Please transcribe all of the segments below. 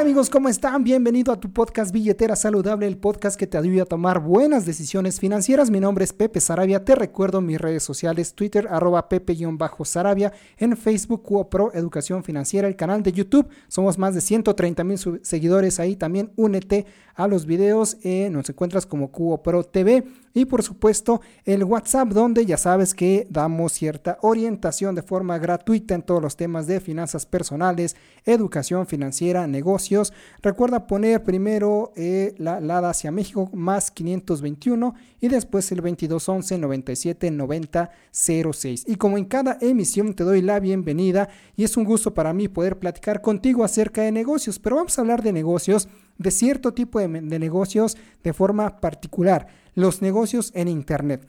Hola, ¿qué tal amigos? ¿Cómo están? Bienvenido a tu podcast Billetera Saludable, el podcast que te ayuda a tomar buenas decisiones financieras. Mi nombre es Pepe Sarabia. Te recuerdo mis redes sociales, Twitter, arroba Pepe-Sarabia, en Facebook, Pro Educación Financiera, el canal de YouTube. Somos más de 130 mil seguidores ahí. También únete a los videos. Eh, nos encuentras como Pro TV y por supuesto el WhatsApp donde ya sabes que damos cierta orientación de forma gratuita en todos los temas de finanzas personales, educación financiera, negocios. Recuerda poner primero eh, la LADA hacia México más 521 y después el 2211 97 90 06. Y como en cada emisión te doy la bienvenida y es un gusto para mí poder platicar contigo acerca de negocios, pero vamos a hablar de negocios de cierto tipo de, negocios de forma particular, los negocios en Internet.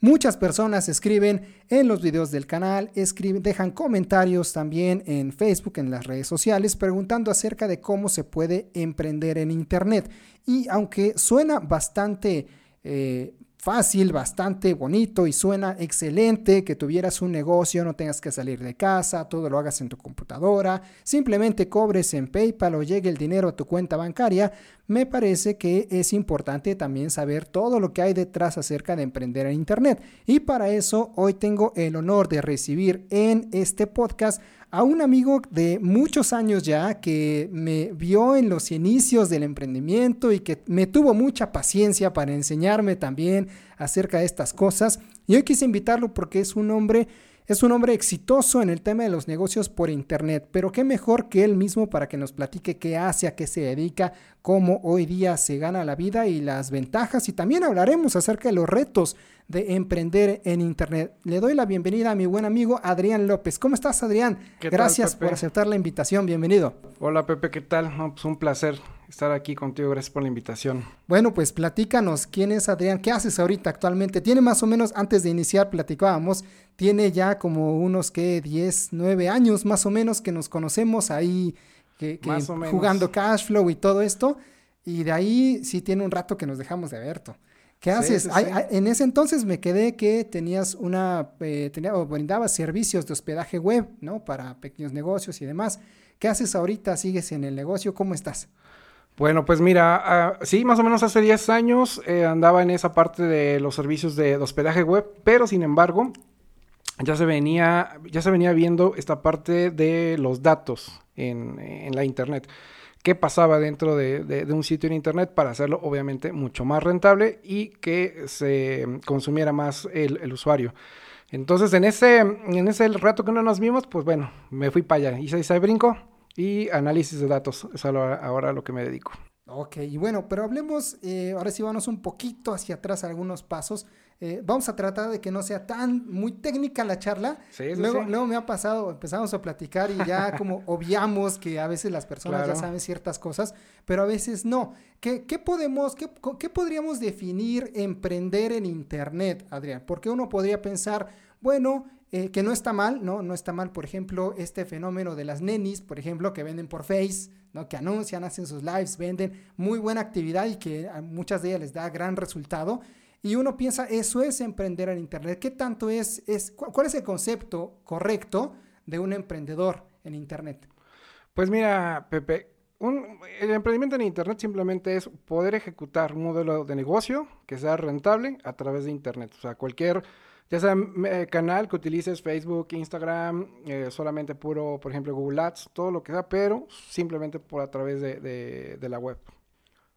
Muchas personas escriben en los videos del canal, escriben, dejan comentarios también en Facebook, en las redes sociales, preguntando acerca de cómo se puede emprender en Internet. Y aunque suena bastante eh, fácil, bastante bonito y suena excelente que tuvieras un negocio, no tengas que salir de casa, todo lo hagas en tu computadora, simplemente cobres en PayPal o llegue el dinero a tu cuenta bancaria, me parece que es importante también saber todo lo que hay detrás acerca de emprender en Internet. Y para eso hoy tengo el honor de recibir en este podcast a un amigo de muchos años ya que me vio en los inicios del emprendimiento y que me tuvo mucha paciencia para enseñarme también acerca de estas cosas. Y hoy quise invitarlo porque es un hombre es un hombre exitoso en el tema de los negocios por Internet, pero qué mejor que él mismo para que nos platique qué hace, a qué se dedica, cómo hoy día se gana la vida y las ventajas. Y también hablaremos acerca de los retos de emprender en Internet. Le doy la bienvenida a mi buen amigo Adrián López. ¿Cómo estás, Adrián? Gracias por aceptar la invitación. Bienvenido. Hola, Pepe, ¿qué tal? pues un placer estar aquí contigo. Gracias por la invitación. Bueno, pues platícanos, ¿quién es Adrián? ¿Qué haces ahorita actualmente? Tiene más o menos, antes de iniciar, platicábamos, tiene ya como unos, que 10, 9 años más o menos que nos conocemos ahí, que, jugando cash flow y todo esto. Y de ahí sí tiene un rato que nos dejamos de ver, ¿Qué haces? en ese entonces me quedé que tenías una, eh, tenía, o brindabas servicios de hospedaje web, ¿no? Para pequeños negocios y demás. ¿Qué haces ahorita? ¿Sigues en el negocio? ¿Cómo estás? Bueno, pues mira, ah, sí, más o menos hace 10 años eh, andaba en esa parte de los servicios de, hospedaje web, pero sin embargo, ya se venía, ya se venía viendo esta parte de los datos en, en la internet qué pasaba dentro de, un sitio en internet para hacerlo obviamente mucho más rentable y que se consumiera más el, usuario. Entonces en ese, en ese rato que no nos vimos, pues bueno, me fui para allá, hice ese brinco y análisis de datos, es ahora a lo que me dedico. Ok, y bueno, pero hablemos, eh, ahora sí vamos un poquito hacia atrás algunos pasos. Eh, vamos a tratar de que no sea tan muy técnica la charla. Sí, luego, luego me ha pasado, empezamos a platicar y ya como obviamos que a veces las personas ya saben ciertas cosas, pero a veces no. ¿Qué, qué podemos, qué, qué podríamos definir emprender en Internet, Adrián? Porque uno podría pensar, bueno, eh, que no está mal, ¿no? No está mal, por ejemplo, este fenómeno de las nenis, por ejemplo, que venden por Face, ¿no? Que anuncian, hacen sus lives, venden muy buena actividad y que a muchas de ellas les da gran resultado. Y uno piensa, eso es emprender en Internet. ¿Qué tanto es, es cuál es el concepto correcto de un emprendedor en Internet? Pues mira, Pepe, el emprendimiento en Internet simplemente es poder ejecutar un modelo de negocio que sea rentable a través de Internet. O sea, cualquier ya sea canal que utilices Facebook, Instagram, eh, solamente puro, por ejemplo, Google Ads, todo lo que sea, pero simplemente por a través de, la web.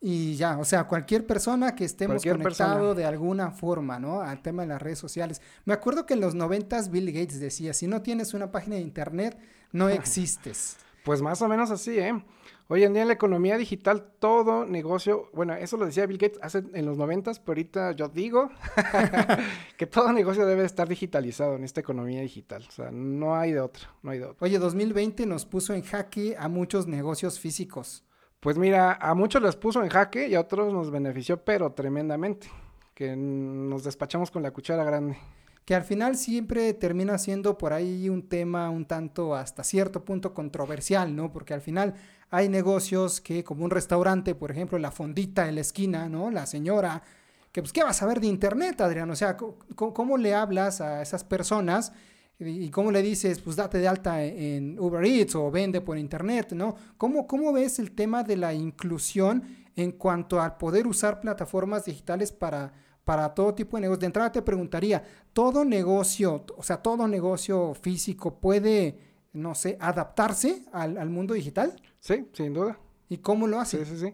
Y ya, o sea, cualquier persona que estemos conectado de alguna forma, ¿no? Al tema de las redes sociales. Me acuerdo que en los noventas Bill Gates decía, si no tienes una página de internet, no existes. Pues más o menos así, ¿eh? Hoy en día en la economía digital todo negocio, bueno, eso lo decía Bill Gates hace en los noventas, pero ahorita yo digo que todo negocio debe estar digitalizado en esta economía digital. O sea, no hay de otra, no hay de otra. Oye, 2020 nos puso en jaque a muchos negocios físicos. Pues mira, a muchos les puso en jaque y a otros nos benefició, pero tremendamente. Que nos despachamos con la cuchara grande que al final siempre termina siendo por ahí un tema un tanto hasta cierto punto controversial, ¿no? Porque al final hay negocios que como un restaurante, por ejemplo, la fondita en la esquina, ¿no? La señora, que pues, ¿qué vas a ver de internet, Adrián? O sea, ¿cómo, le hablas a esas personas? ¿Y cómo le dices, pues date de alta en Uber Eats o vende por internet, ¿no? ¿Cómo, ¿Cómo ves el tema de la inclusión en cuanto al poder usar plataformas digitales para para todo tipo de negocios. De entrada te preguntaría, ¿todo negocio, o sea, todo negocio físico puede, no sé, adaptarse al, mundo digital? Sí, sin duda. ¿Y cómo lo hace? Sí, sí, sí.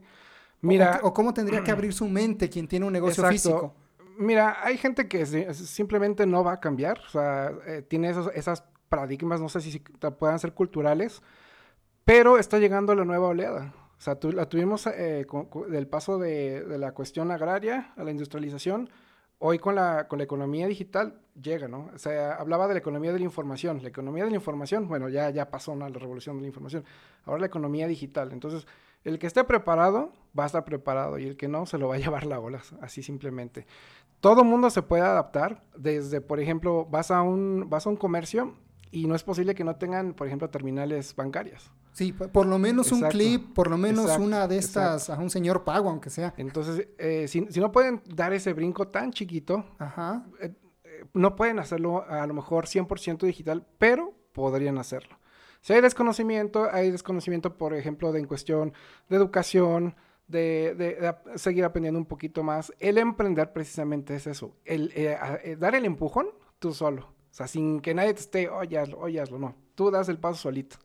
Mira, o, cómo tendría que abrir su mente quien tiene un negocio físico. Mira, hay gente que simplemente no va a cambiar, o sea, eh, tiene esos esas paradigmas, no sé si puedan ser culturales, pero está llegando la nueva oleada. O sea, la tuvimos eh, del paso de, la cuestión agraria a la industrialización. Hoy con la, con la economía digital llega, ¿no? O sea, hablaba de la economía de la información. La economía de la información, bueno, ya, ya pasó ¿no? la revolución de la información. Ahora la economía digital. Entonces, el que esté preparado va a estar preparado y el que no se lo va a llevar la ola, así simplemente. Todo mundo se puede adaptar. Desde, por ejemplo, vas a un, vas a un comercio y no es posible que no tengan, por ejemplo, terminales bancarias. Sí, por lo menos un clip, por lo menos una de estas a un señor pago, aunque sea. Entonces, eh, si, no pueden dar ese brinco tan chiquito, eh, eh, no pueden hacerlo a lo mejor 100% digital, pero podrían hacerlo. Si hay desconocimiento, hay desconocimiento, por ejemplo, de en cuestión de educación, de, de, seguir aprendiendo un poquito más. El emprender precisamente es eso, el dar el empujón tú solo. O sea, sin que nadie te esté, oye, hazlo, hazlo, no. Tú das el paso solito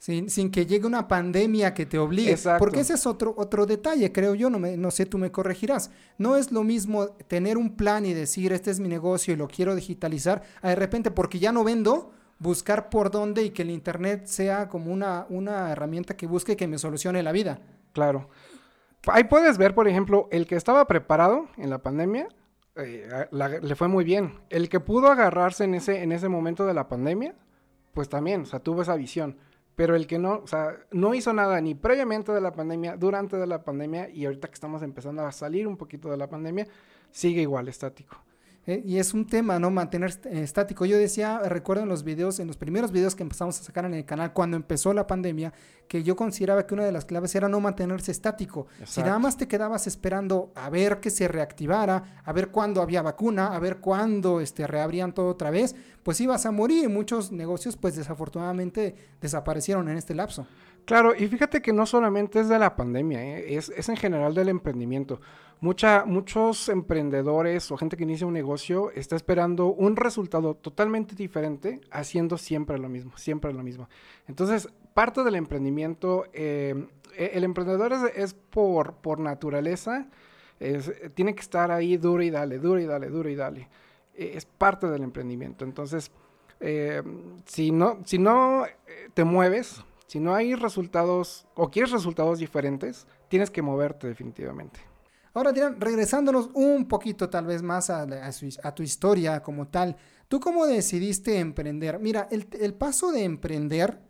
sin, que llegue una pandemia que te obligue. Porque ese es otro, otro detalle, creo yo, no, me, no sé, tú me corregirás. No es lo mismo tener un plan y decir, este es mi negocio y lo quiero digitalizar, a de repente, porque ya no vendo, buscar por dónde y que el Internet sea como una, una herramienta que busque que me solucione la vida. Claro. Ahí puedes ver, por ejemplo, el que estaba preparado en la pandemia, eh, le fue muy bien. El que pudo agarrarse en ese, en ese momento de la pandemia, pues también, o sea, tuvo esa visión. Pero el que no, o sea, no hizo nada ni previamente de la pandemia, durante de la pandemia y ahorita que estamos empezando a salir un poquito de la pandemia, sigue igual estático. Eh, y es un tema, ¿no? Mantener eh, estático. Yo decía, recuerdo en los videos, en los primeros videos que empezamos a sacar en el canal cuando empezó la pandemia, que yo consideraba que una de las claves era no mantenerse estático. Si nada más te quedabas esperando a ver que se reactivara, a ver cuándo había vacuna, a ver cuándo este, reabrían todo otra vez, pues ibas a morir. Muchos negocios, pues desafortunadamente, desaparecieron en este lapso. Claro, y fíjate que no solamente es de la pandemia, ¿eh? es, es, en general del emprendimiento. Mucha, muchos emprendedores o gente que inicia un negocio está esperando un resultado totalmente diferente haciendo siempre lo mismo, siempre lo mismo. Entonces, parte del emprendimiento, eh, e, el emprendedor es, por, por naturaleza, tiene que estar ahí duro y dale, duro y dale, duro y dale. E, es parte del emprendimiento. Entonces, eh, si, no, si no te mueves, si no hay resultados o quieres resultados diferentes, tienes que moverte definitivamente. Ahora, regresándonos un poquito tal vez más a, tu historia como tal, ¿tú cómo decidiste emprender? Mira, el, paso de emprender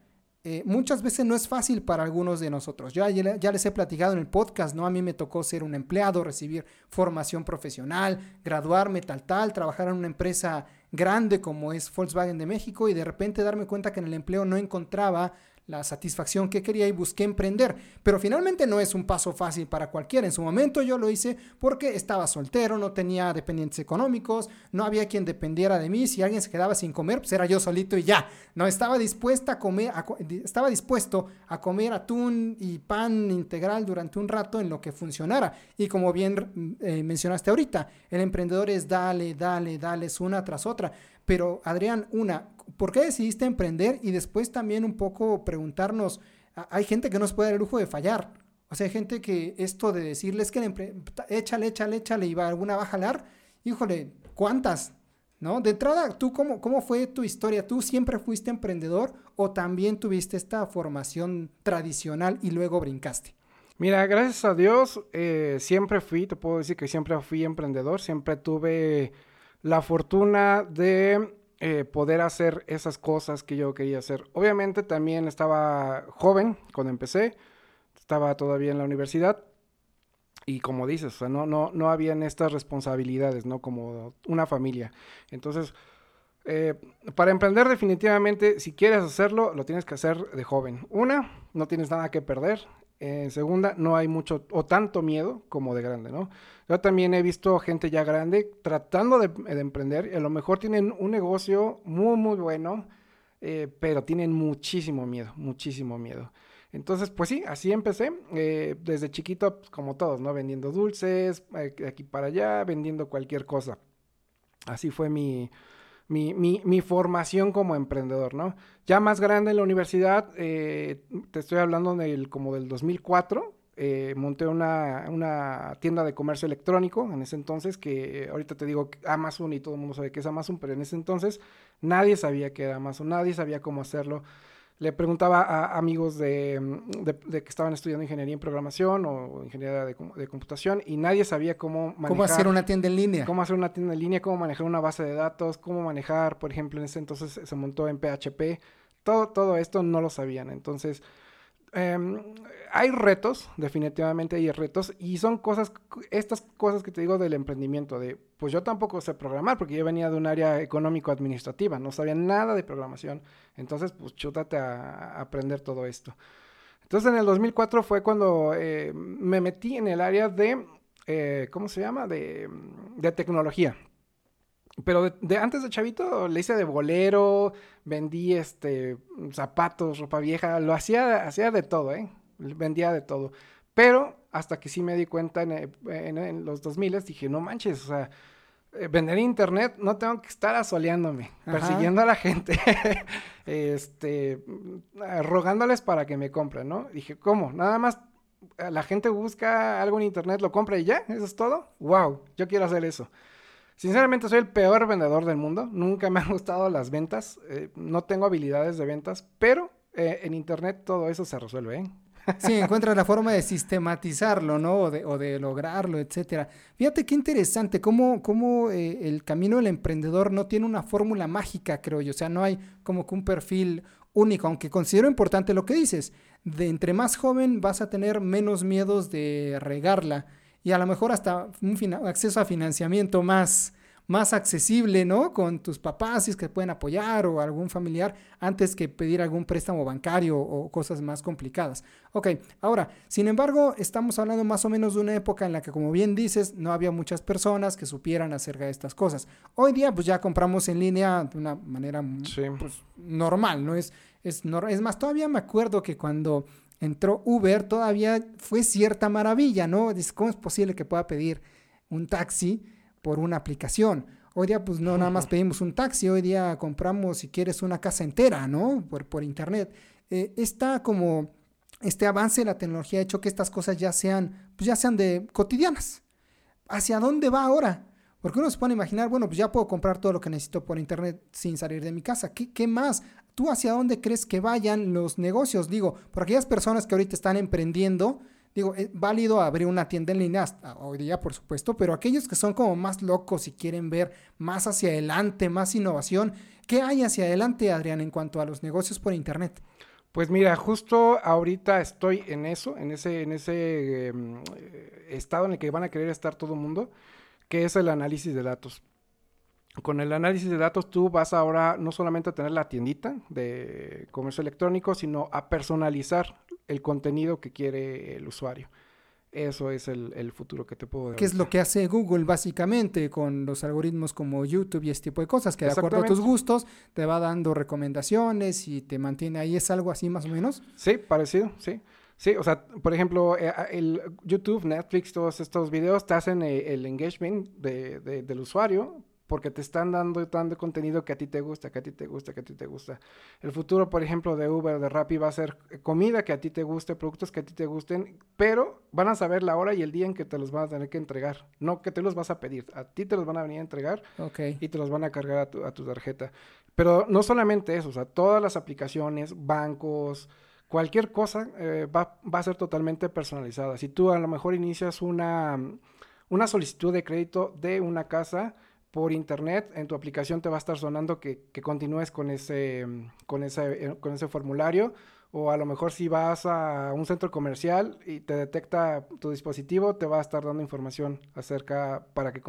eh, muchas veces no es fácil para algunos de nosotros. Ya, ya, les he platicado en el podcast, ¿no? A mí me tocó ser un empleado, recibir formación profesional, graduarme tal tal, trabajar en una empresa grande como es Volkswagen de México y de repente darme cuenta que en el empleo no encontraba la satisfacción que quería y busqué emprender. Pero finalmente no es un paso fácil para cualquiera. En su momento yo lo hice porque estaba soltero, no tenía dependientes económicos, no había quien dependiera de mí. Si alguien se quedaba sin comer, pues era yo solito y ya. No estaba dispuesta a comer, estaba dispuesto a comer atún y pan integral durante un rato en lo que funcionara. Y como bien eh, mencionaste ahorita, el emprendedor es dale, dale, dale, una tras otra. Pero Adrián, una, ¿por qué decidiste emprender? Y después también un poco preguntarnos, hay gente que no se puede dar el lujo de fallar. O sea, hay gente que esto de decirles que échale, échale, échale y va alguna va a jalar, híjole, ¿cuántas? ¿no? De entrada, ¿tú cómo, cómo fue tu historia? ¿Tú siempre fuiste emprendedor o también tuviste esta formación tradicional y luego brincaste? Mira, gracias a Dios, eh, siempre fui, te puedo decir que siempre fui emprendedor, siempre tuve la fortuna de eh, poder hacer esas cosas que yo quería hacer. Obviamente también estaba joven cuando empecé, estaba todavía en la universidad, y como dices, no, no, no habían estas responsabilidades, ¿no? Como una familia. Entonces, eh, para emprender definitivamente, si quieres hacerlo, lo tienes que hacer de joven. Una, no tienes nada que perder. En segunda, no hay mucho o tanto miedo como de grande, ¿no? Yo también he visto gente ya grande tratando de, emprender y a lo mejor tienen un negocio muy, muy bueno, eh, pero tienen muchísimo miedo, muchísimo miedo. Entonces, pues sí, así empecé. Eh, desde chiquito, pues, como todos, ¿no? Vendiendo dulces, eh, de aquí para allá, vendiendo cualquier cosa. Así fue mi, mi, mi, formación como emprendedor, ¿no? Ya más grande en la universidad, eh, te estoy hablando del, como del 2004. monté una, una, tienda de comercio electrónico en ese entonces, que ahorita te digo Amazon y todo el mundo sabe que es Amazon, pero en ese entonces nadie sabía que era Amazon, nadie sabía cómo hacerlo le preguntaba a amigos de, que estaban estudiando ingeniería en programación o ingeniería de, computación y nadie sabía cómo manejar. ¿Cómo hacer una tienda en línea? Cómo hacer una tienda en línea, cómo manejar una base de datos, cómo manejar, por ejemplo, en ese entonces se montó en PHP. Todo, todo esto no lo sabían. Entonces, Em, hay retos, definitivamente hay retos, y son cosas, estas cosas que te digo del emprendimiento, de, pues yo tampoco sé programar, porque yo venía de un área económico-administrativa, no sabía nada de programación, entonces pues chútate a, aprender todo esto. Entonces en el 2004 fue cuando eh, me metí en el área de, eh, ¿cómo se llama? De, de tecnología. Pero de, antes de chavito le hice de bolero, vendí este zapatos, ropa vieja, lo hacía, hacía de todo, ¿eh? Vendía de todo. Pero hasta que sí me di cuenta en, en, los 2000 dije, no manches, o sea, eh, vender internet no tengo que estar asoleándome, persiguiendo a la gente, este, rogándoles para que me compren, ¿no? Dije, ¿cómo? Nada más la gente busca algo en internet, lo compra y ya, eso es todo. ¡Wow! Yo quiero hacer eso. Sinceramente soy el peor vendedor del mundo. Nunca me han gustado las ventas. Eh, no tengo habilidades de ventas, pero eh, en internet todo eso se resuelve. ¿eh? Sí, encuentras la forma de sistematizarlo, ¿no? O de, lograrlo, etcétera. Fíjate qué interesante, cómo, cómo el camino del emprendedor no tiene una fórmula mágica, creo yo. O sea, no hay como que un perfil único, aunque considero importante lo que dices. De entre más joven vas a tener menos miedos de regarla y a lo mejor hasta un acceso a financiamiento más, más accesible, ¿no? Con tus papás, si es que pueden apoyar o algún familiar, antes que pedir algún préstamo bancario o cosas más complicadas. Ok, ahora, sin embargo, estamos hablando más o menos de una época en la que, como bien dices, no había muchas personas que supieran acerca de estas cosas. Hoy día, pues ya compramos en línea de una manera pues, normal, ¿no? Es, es, es más, todavía me acuerdo que cuando entró Uber, todavía fue cierta maravilla, ¿no? ¿Cómo es posible que pueda pedir un taxi por una aplicación? Hoy día, pues no nada más pedimos un taxi, hoy día compramos, si quieres, una casa entera, ¿no? Por, por internet. Eh, está como este avance de la tecnología ha hecho que estas cosas ya sean, pues ya sean de cotidianas. ¿Hacia dónde va ahora? Porque uno se puede imaginar, bueno, pues ya puedo comprar todo lo que necesito por internet sin salir de mi casa. ¿Qué, qué más? ¿Tú hacia dónde crees que vayan los negocios? Digo, por aquellas personas que ahorita están emprendiendo, digo, es válido abrir una tienda en línea hoy día, por supuesto, pero aquellos que son como más locos y quieren ver más hacia adelante, más innovación, ¿qué hay hacia adelante, Adrián, en cuanto a los negocios por internet? Pues mira, justo ahorita estoy en eso, en ese, en ese em, estado en el que van a querer estar todo el mundo que es el análisis de datos. Con el análisis de datos tú vas ahora no solamente a tener la tiendita de comercio electrónico, sino a personalizar el contenido que quiere el usuario. Eso es el, futuro que te puedo decir. ¿Qué es lo que hace Google básicamente con los algoritmos como YouTube y este tipo de cosas? Que de acuerdo a tus gustos te va dando recomendaciones y te mantiene ahí. ¿Es algo así más o menos? Sí, parecido, sí. Sí, o sea, por ejemplo, eh, el YouTube, Netflix, todos estos videos te hacen eh, el engagement de, del usuario, porque te están dando, dando contenido que a ti te gusta, que a ti te gusta, que a ti te gusta. El futuro, por ejemplo, de Uber, de Rappi, va a ser comida que a ti te guste, productos que a ti te gusten, pero van a saber la hora y el día en que te los van a tener que entregar. No que te los vas a pedir, a ti te los van a venir a entregar y te los van a cargar a tu, a tu tarjeta. Pero no solamente eso, o sea, todas las aplicaciones, bancos, cualquier cosa eh, va, va, a ser totalmente personalizada. Si tú a lo mejor inicias una, una solicitud de crédito de una casa, por internet, en tu aplicación te va a estar sonando que, continúes con ese, con, ese, eh, con ese formulario. O a lo mejor si vas a un centro comercial y te detecta tu dispositivo, te va a estar dando información acerca para que,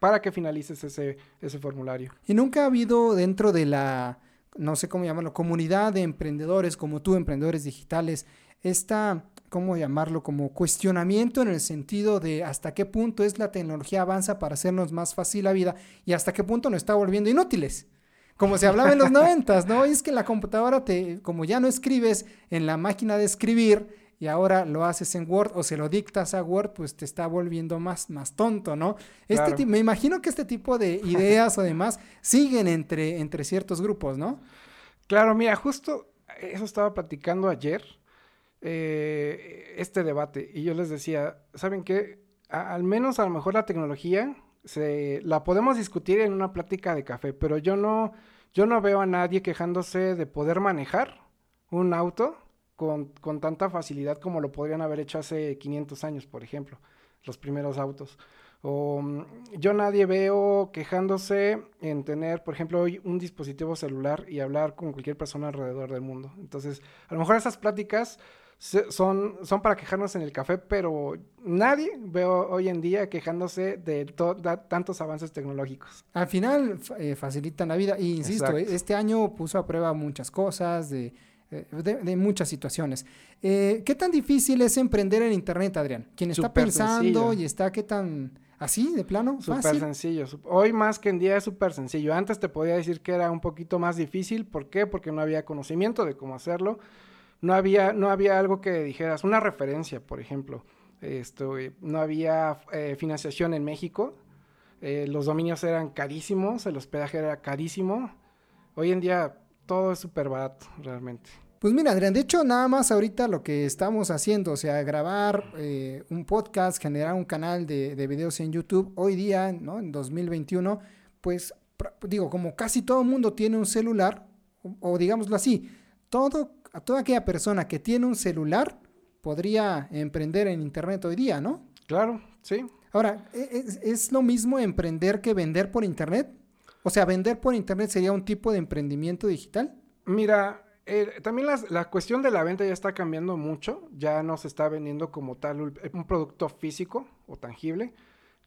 para que finalices ese, ese formulario. Y nunca ha habido dentro de la, no sé cómo llamarlo, comunidad de emprendedores como tú, emprendedores digitales, esta ¿cómo llamarlo? Como cuestionamiento en el sentido de hasta qué punto es la tecnología avanza para hacernos más fácil la vida y hasta qué punto nos está volviendo inútiles. Como se hablaba en los noventas, ¿no? Y es que la computadora te, como ya no escribes en la máquina de escribir y ahora lo haces en Word o se lo dictas a Word, pues te está volviendo más, más tonto, ¿no? Este me imagino que este tipo de ideas o demás siguen entre, entre ciertos grupos, ¿no? Claro, mira, justo eso estaba platicando ayer eh, este debate y yo les decía, ¿saben qué? al menos a lo mejor la tecnología se, la podemos discutir en una plática de café, pero yo no, yo no veo a nadie quejándose de poder manejar un auto con, con tanta facilidad como lo podrían haber hecho hace 500 años, por ejemplo, los primeros autos. O mm, yo nadie veo quejándose en tener, por ejemplo, hoy un dispositivo celular y hablar con cualquier persona alrededor del mundo. Entonces, a lo mejor esas pláticas son, son para quejarnos en el café, pero nadie veo hoy en día quejándose de, tantos avances tecnológicos. Al final eh, facilitan la vida. Y insisto, este año puso a prueba muchas cosas, de, eh, de, muchas situaciones. Eh, ¿Qué tan difícil es emprender en Internet, Adrián? Quien está pensando y está, ¿qué tan... ¿Así, de plano? Súper sencillo. Hoy más que en día es súper sencillo. Antes te podía decir que era un poquito más difícil. ¿Por qué? Porque no había conocimiento de cómo hacerlo no había, no había algo que dijeras, una referencia, por ejemplo. Esto, eh, no había eh, financiación en México, eh, los dominios eran carísimos, el hospedaje era carísimo. Hoy en día todo es súper barato, realmente. Pues mira, Adrián, de hecho, nada más ahorita lo que estamos haciendo, o sea, grabar un podcast, generar un canal de, de, videos en YouTube, hoy día, ¿no? En 2021, pues digo, como casi todo el mundo tiene un celular, o digámoslo así, todo a toda aquella persona que tiene un celular podría emprender en Internet hoy día, ¿no? Claro, sí. Ahora, ¿e-, ¿es, lo mismo emprender que vender por Internet? O sea, ¿vender por Internet sería un tipo de emprendimiento digital? Mira, también la cuestión de la venta ya está cambiando mucho. Ya no se está vendiendo como tal un, producto físico o tangible.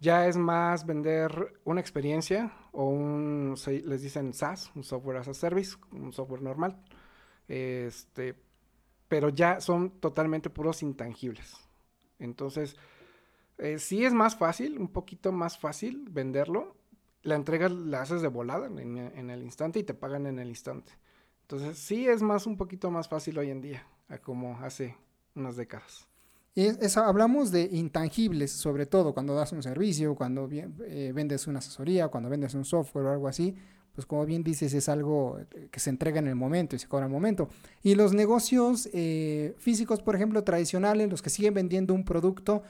Ya es más vender una experiencia o un, les dicen SaaS, un software as a service, un software normal. Este, pero ya son totalmente puros intangibles. Entonces, eh, sí es más fácil, un poquito más fácil venderlo. La entrega la haces de volada en, el instante y te pagan en el instante. Entonces, sí es más un poquito más fácil hoy en día, a como hace unas décadas. Y eso, hablamos de intangibles, sobre todo cuando das un servicio, cuando eh, vendes una asesoría, cuando vendes un software o algo así, pues como bien dices, es algo eh, que se entrega en el momento y se cobra en el momento. Y los negocios eh, físicos, por ejemplo, tradicionales, los que siguen vendiendo un producto,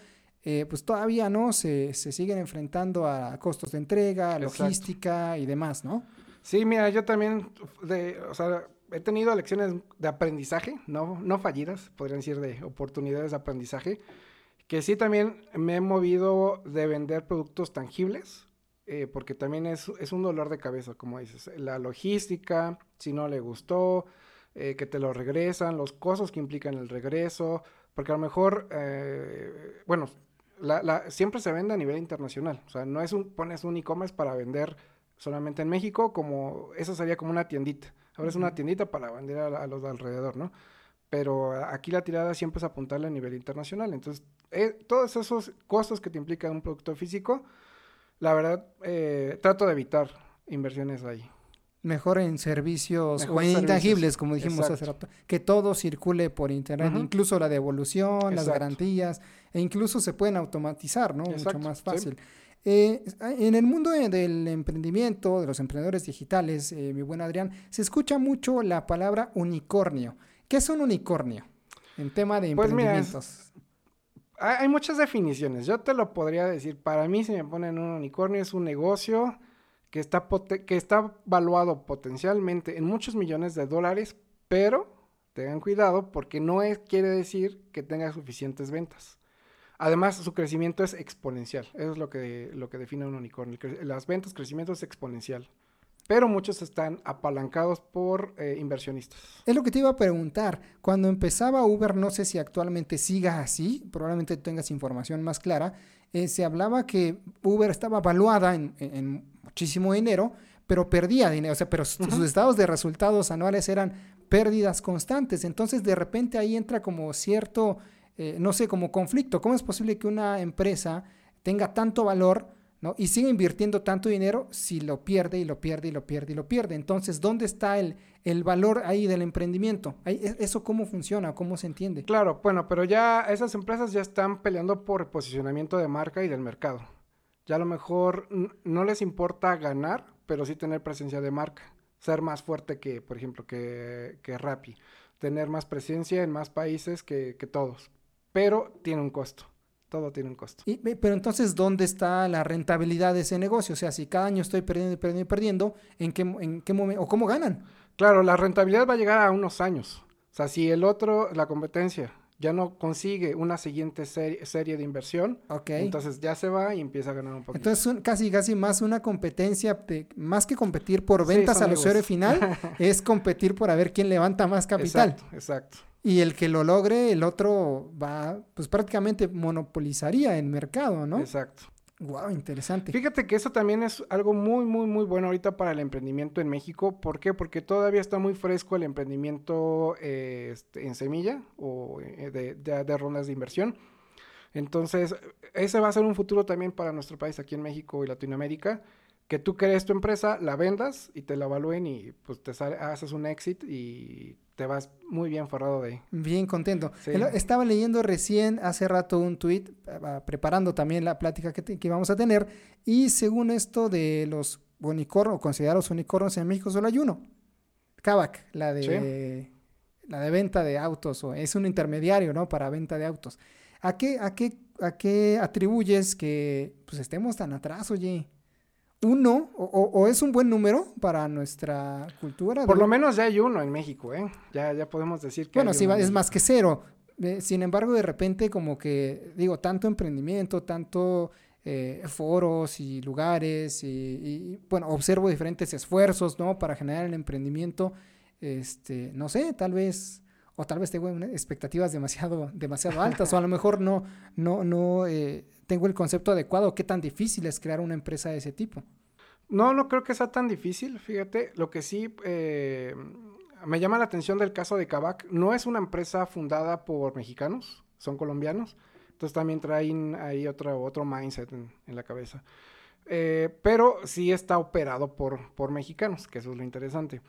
eh, pues todavía no se, siguen enfrentando a costos de entrega, logística y demás, ¿no? Sí, mira, yo también, de, o sea, he tenido lecciones de aprendizaje, no, no fallidas, podrían decir de oportunidades de aprendizaje, que sí también me he movido de vender productos tangibles eh, porque también es, un dolor de cabeza, como dices. La logística, si no le gustó, eh, que te lo regresan, los costos que implican el regreso, porque a lo mejor, eh, bueno, siempre se vende a nivel internacional. O sea, no es un, pones un e-commerce para vender solamente en México, como eso sería como una tiendita. Ahora es una tiendita para vender a, los de alrededor, ¿no? Pero aquí la tirada siempre es apuntarle a nivel internacional. Entonces, todos esos costos que te implica un producto físico, la verdad, eh, trato de evitar inversiones ahí. Mejor en servicios o en intangibles, como dijimos hace rato. Que todo circule por internet, incluso la devolución, las garantías, e incluso se pueden automatizar, ¿no? Mucho más fácil. Eh, en el mundo del emprendimiento, de los emprendedores digitales, eh, mi buen Adrián, se escucha mucho la palabra unicornio. ¿Qué es un unicornio en tema de Pues mira? Hay muchas definiciones. Yo te lo podría decir. Para mí, si me ponen un unicornio, es un negocio que está, que está valuado potencialmente en muchos millones de dólares, pero tengan cuidado porque no quiere decir que tenga suficientes ventas. Además, su crecimiento es exponencial. Eso es lo que, lo que define un unicornio. Las ventas, crecimiento es exponencial. Pero muchos están apalancados por eh, inversionistas. Es lo que te iba a preguntar. Cuando empezaba Uber, no sé si actualmente siga así, probablemente tengas información más clara. eh, se hablaba que Uber estaba valuada en, en- en muchísimo dinero, pero perdía dinero. O sea, pero sus- sus estados de resultados anuales eran pérdidas constantes. Entonces, de repente ahí entra como cierto, eh, no sé, como conflicto. ¿Cómo es posible que una empresa tenga tanto valor? ¿No? Y sigue invirtiendo tanto dinero si lo pierde y lo pierde y lo pierde y lo pierde. Entonces, ¿dónde está el, el valor ahí del emprendimiento? E- ¿Eso cómo funciona? ¿Cómo se entiende? Claro, bueno, pero ya esas empresas ya están peleando por posicionamiento de marca y del mercado. Ya a lo mejor no les importa ganar, pero sí tener presencia de marca. Ser más fuerte que, por ejemplo, que, que Rappi. Tener más presencia en más países que, que todos. Pero tiene un costo. Todo tiene un costo. Y- pero entonces, ¿dónde está la rentabilidad de ese negocio? O sea, si cada año estoy perdiendo y perdiendo y perdiendo, ¿en qué, en qué momento? ¿O cómo ganan? Claro, la rentabilidad va a llegar a unos años. O sea, si el otro, la competencia, ya no consigue una siguiente serie, serie de inversión, entonces ya se va y empieza a ganar un poquito. Entonces, un- casi, casi más una competencia, de- más que competir por Sí, ventas son al usuario final, es competir por a ver quién levanta más capital. Exacto, exacto. Y el que lo logre, el otro va, pues prácticamente monopolizaría el mercado, ¿no? Exacto. Wow, interesante. Fíjate que eso también es algo muy, muy, muy bueno ahorita para el emprendimiento en México. ¿Por qué? Porque todavía está muy fresco el emprendimiento eh, este, en semilla o eh, de, de- de rondas de inversión. Entonces, ese va a ser un futuro también para nuestro país aquí en México y Latinoamérica. Que tú crees tu empresa, la vendas y te la evalúen y pues te sale- haces un exit y te vas muy bien forrado de ahí. Bien contento. Sí. Estaba leyendo recién hace rato un tweet, preparando también la plática que, te- que vamos a tener, y según esto de los unicornios, considerados unicornios en México, solo hay uno. Kavak, la de, la de venta de autos, o es un intermediario, ¿no? Para venta de autos. ¿A qué, a qué, a qué atribuyes que pues estemos tan atrás, oye? Uno, o, es un buen número para nuestra cultura. Por de- lo menos ya hay uno en México, ¿eh? Ya, ya podemos decir que bueno, sí, es más que cero. Eh, sin embargo, de repente como que, digo, tanto emprendimiento, tanto eh, foros y lugares y, y, bueno, observo diferentes esfuerzos, ¿no? Para generar el emprendimiento, este, no sé, tal vez, o tal vez tengo expectativas demasiado, demasiado altas, o a lo mejor no, no, no eh, tengo el concepto adecuado, qué tan difícil es crear una empresa de ese tipo. No, no creo que sea tan difícil, fíjate. Lo que sí eh, me llama la atención del caso de Kavak, no es una empresa fundada por mexicanos, son colombianos. Entonces también traen ahí otro, otro mindset en, en la cabeza. Eh, pero sí está operado por, por mexicanos, que eso es lo interesante.